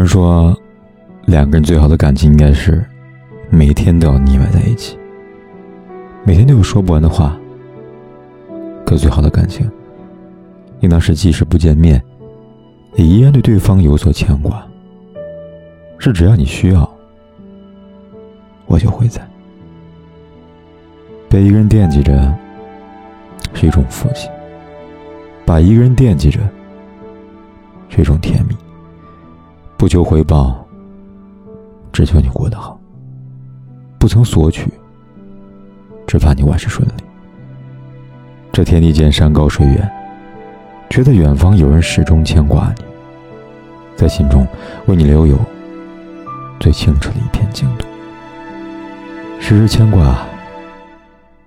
人说，两个人最好的感情应该是每天都要腻歪在一起，每天都有说不完的话。可最好的感情，应当是即使不见面。也依然对对方有所牵挂，是只要你需要，我就会在。被一个人惦记着是一种福气，把一个人惦记着是一种甜蜜。不求回报，只求你过得好。不曾索取，只怕你万事顺利。这天地间山高水远。觉得远方有人始终牵挂你，在心中为你留有最清澈的一片净土。时时牵挂，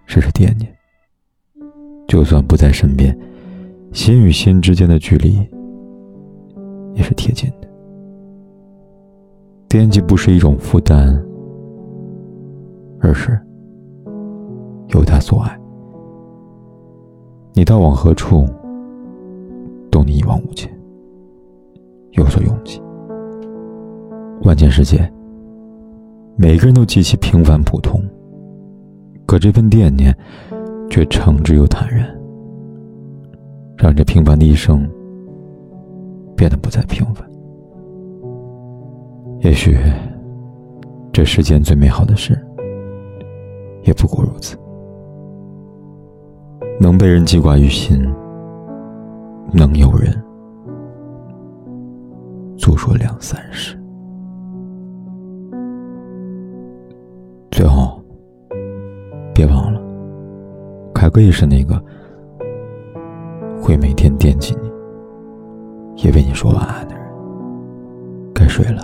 时时惦念。就算不在身边，心与心之间的距离也是贴近的。惦记不是一种负担，而是由他所爱。你到往何处？懂你一往无前，有所拥挤。万千世界，每个人都极其平凡普通，可这份惦念，却诚挚又坦然，让这平凡的一生变得不再平凡。也许，这世间最美好的事，也不过如此，能被人记挂于心。能有人诉说两三事。最后，别忘了，凯哥也是那个会每天惦记你，也为你说晚安的人。该睡了，